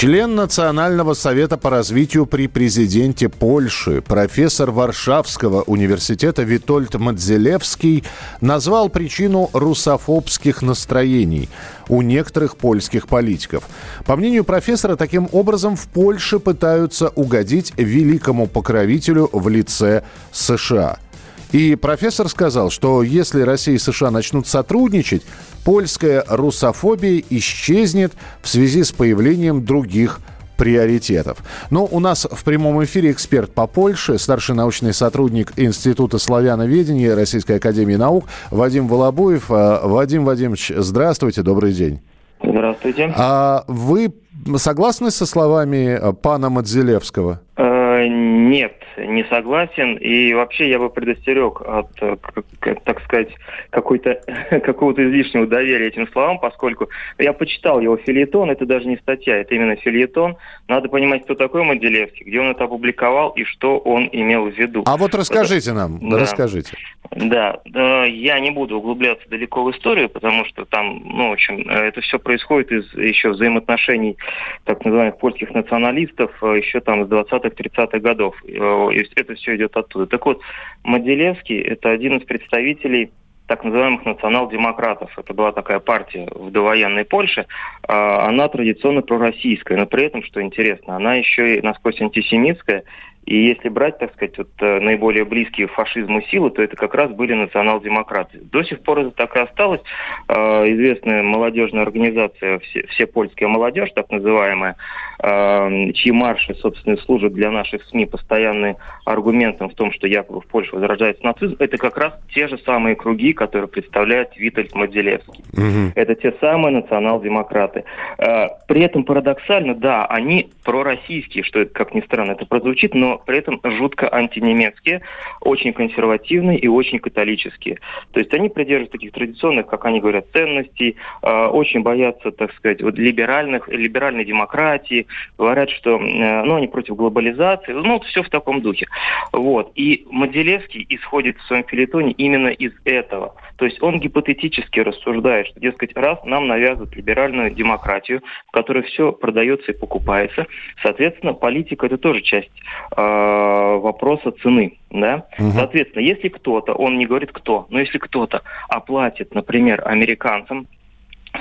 Член Национального совета по развитию при президенте Польши, профессор Варшавского университета Витольд Мадзелевский назвал причину русофобских настроений у некоторых польских политиков. По мнению профессора, таким образом в Польше пытаются угодить великому покровителю в лице США – и профессор сказал, что если Россия и США начнут сотрудничать, польская русофобия исчезнет в связи с появлением других приоритетов. Но у нас в прямом эфире эксперт по Польше, старший научный сотрудник Института славяноведения Российской Академии Наук Вадим Волобуев. А, Вадим Вадимович, здравствуйте, добрый день. Здравствуйте. А вы согласны со словами пана Мадзелевского? Э, нет, не согласен. И вообще я бы предостерег от, э, так сказать, какой-то, какого-то излишнего доверия этим словам, поскольку я почитал его филиетон, это даже не статья, это именно филиетон. Надо понимать, кто такой Моделевский, где он это опубликовал и что он имел в виду. А вот расскажите нам, да. расскажите. Да, я не буду углубляться далеко в историю, потому что там, ну, в общем, это все происходит из еще взаимоотношений так называемых польских националистов э, еще там с 20-30-х годов. Э, и это все идет оттуда. Так вот, Моделевский – это один из представителей так называемых национал-демократов. Это была такая партия в довоенной Польше. А, она традиционно пророссийская, но при этом, что интересно, она еще и насквозь антисемитская и если брать, так сказать, вот, э, наиболее близкие фашизму силы, то это как раз были национал-демократы. До сих пор это так и осталось. Э, известная молодежная организация все, все польская молодежь», так называемая, э, чьи марши, собственно, служат для наших СМИ постоянным аргументом в том, что якобы в Польше возрождается нацизм, это как раз те же самые круги, которые представляет Витальд Моделевский. Угу. Это те самые национал-демократы. При этом парадоксально, да, они пророссийские, что это, как ни странно, это прозвучит, но при этом жутко антинемецкие, очень консервативные и очень католические. То есть они придерживаются таких традиционных, как они говорят, ценностей, э, очень боятся, так сказать, вот либеральных, либеральной демократии, говорят, что э, ну, они против глобализации, ну, вот все в таком духе. Вот. И Моделевский исходит в своем филитоне именно из этого. То есть он гипотетически рассуждает, что, дескать, раз нам навязывают либеральную демократию, в которой все продается и покупается, соответственно, политика это тоже часть э, вопроса цены. Да? Угу. Соответственно, если кто-то, он не говорит кто, но если кто-то оплатит, например, американцам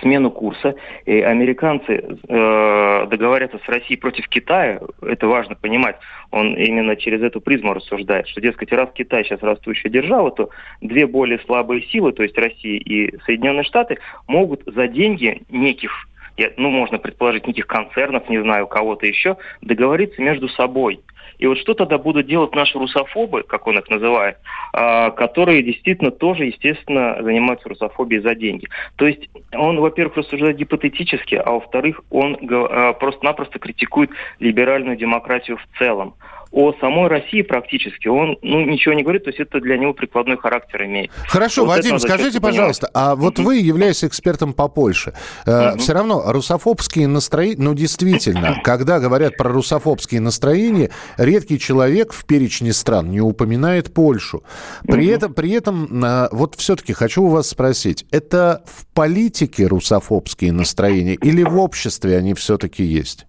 смену курса. И американцы э, договорятся с Россией против Китая, это важно понимать, он именно через эту призму рассуждает, что, дескать, раз Китай сейчас растущая держава, то две более слабые силы, то есть Россия и Соединенные Штаты, могут за деньги неких ну, можно предположить, неких концернов, не знаю, кого-то еще, договориться между собой. И вот что тогда будут делать наши русофобы, как он их называет, а, которые действительно тоже, естественно, занимаются русофобией за деньги. То есть он, во-первых, рассуждает гипотетически, а во-вторых, он а, просто-напросто критикует либеральную демократию в целом о самой России практически он ну, ничего не говорит, то есть это для него прикладной характер имеет. Хорошо, вот Вадим, скажите, пожалуйста, а вот вы, являясь экспертом по Польше, э, все равно русофобские настроения, ну действительно, когда говорят про русофобские настроения, редкий человек в перечне стран не упоминает Польшу. При этом, при этом э, вот все-таки хочу у вас спросить, это в политике русофобские настроения или в обществе они все-таки есть?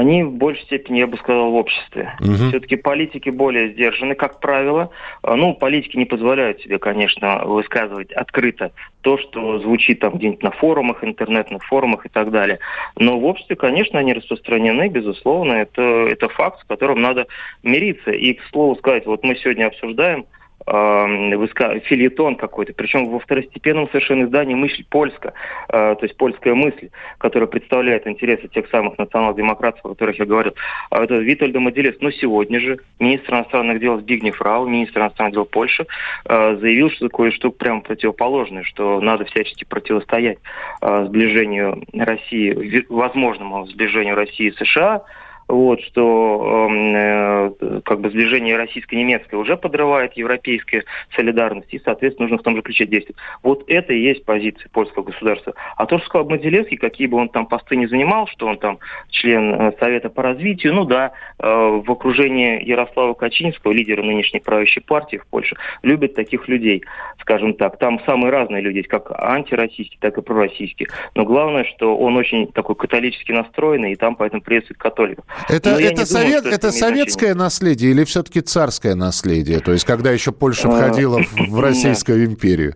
Они в большей степени, я бы сказал, в обществе. Угу. Все-таки политики более сдержаны, как правило. А, ну, политики не позволяют себе, конечно, высказывать открыто то, что звучит там где-нибудь на форумах, интернетных форумах и так далее. Но в обществе, конечно, они распространены, безусловно. Это, это факт, с которым надо мириться. И, к слову сказать, вот мы сегодня обсуждаем э, филитон какой-то, причем во второстепенном совершенно издании «Мысль польска», э, то есть польская мысль, которая представляет интересы тех самых национал-демократов, о которых я говорил. А это Витальда Моделес. Но сегодня же министр иностранных дел Збигнев Рау, министр иностранных дел Польши, э, заявил, что кое-что прямо противоположное, что надо всячески противостоять э, сближению России, возможному сближению России и США, вот, что эм, э, как бы сближение российско-немецкое уже подрывает европейскую солидарность, и, соответственно, нужно в том же ключе действовать. Вот это и есть позиция польского государства. А то, что сказал Моделевский, какие бы он там посты не занимал, что он там член э, Совета по развитию, ну да, э, в окружении Ярослава Качинского, лидера нынешней правящей партии в Польше, любят таких людей, скажем так. Там самые разные люди, как антироссийские, так и пророссийские. Но главное, что он очень такой католически настроенный, и там поэтому приветствует католиков. Это, это, совет, думаю, это, советское значение. наследие или все-таки царское наследие? То есть, когда еще Польша а, входила в Российскую империю?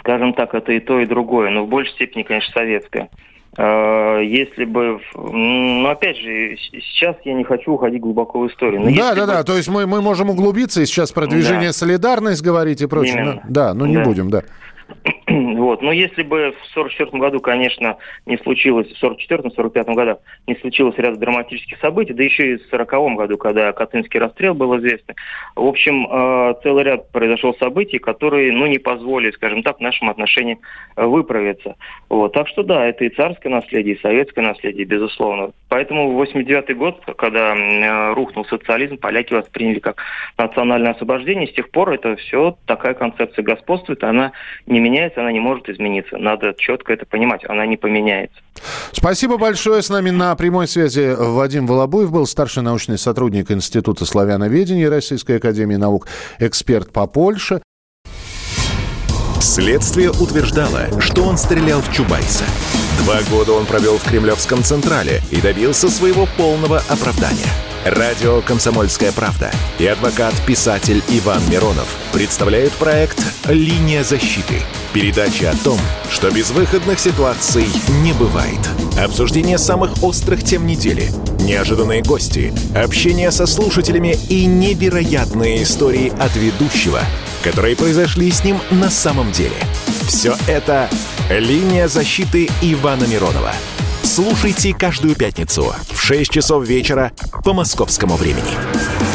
Скажем так, это и то, и другое, но в большей степени, конечно, советское. А, если бы, ну, опять же, сейчас я не хочу уходить глубоко в историю. Но да, да, бы... да, то есть мы, мы можем углубиться и сейчас про движение да. «Солидарность» говорить и прочее. Именно. Но, да, но не да. будем, да. Вот. Но если бы в 1944 году, конечно, не случилось, в 1944-1945 годах не случилось ряд драматических событий, да еще и в 1940 году, когда Катынский расстрел был известный. В общем, э, целый ряд произошел событий, которые, ну, не позволили, скажем так, нашим отношениям э, выправиться. Вот. Так что да, это и царское наследие, и советское наследие, безусловно. Поэтому в 89 год, когда э, рухнул социализм, поляки восприняли как национальное освобождение. С тех пор это все, такая концепция господствует, она не меняется, она не может измениться. Надо четко это понимать, она не поменяется. Спасибо большое. С нами на прямой связи Вадим Волобуев был старший научный сотрудник Института славяноведения Российской Академии Наук, эксперт по Польше. Следствие утверждало, что он стрелял в Чубайса. Два года он провел в Кремлевском Централе и добился своего полного оправдания. Радио «Комсомольская правда» и адвокат-писатель Иван Миронов представляют проект «Линия защиты». Передача о том, что безвыходных ситуаций не бывает. Обсуждение самых острых тем недели, неожиданные гости, общение со слушателями и невероятные истории от ведущего, которые произошли с ним на самом деле. Все это «Линия защиты» Ивана Миронова. Слушайте каждую пятницу в 6 часов вечера по московскому времени.